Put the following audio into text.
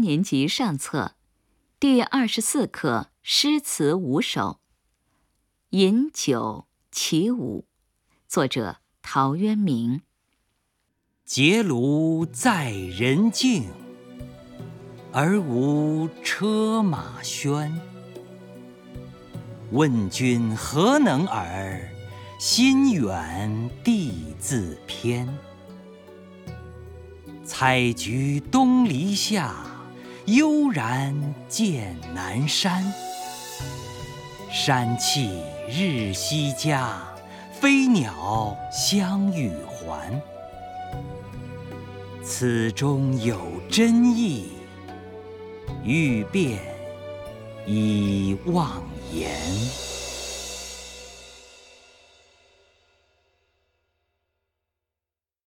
年级上册第二十四课诗词五首《饮酒起舞》，作者陶渊明。结庐在人境，而无车马喧。问君何能尔？心远地自偏。采菊东篱下，悠然见南山。山气日夕佳，飞鸟相与还。此中有真意，欲辨已忘言。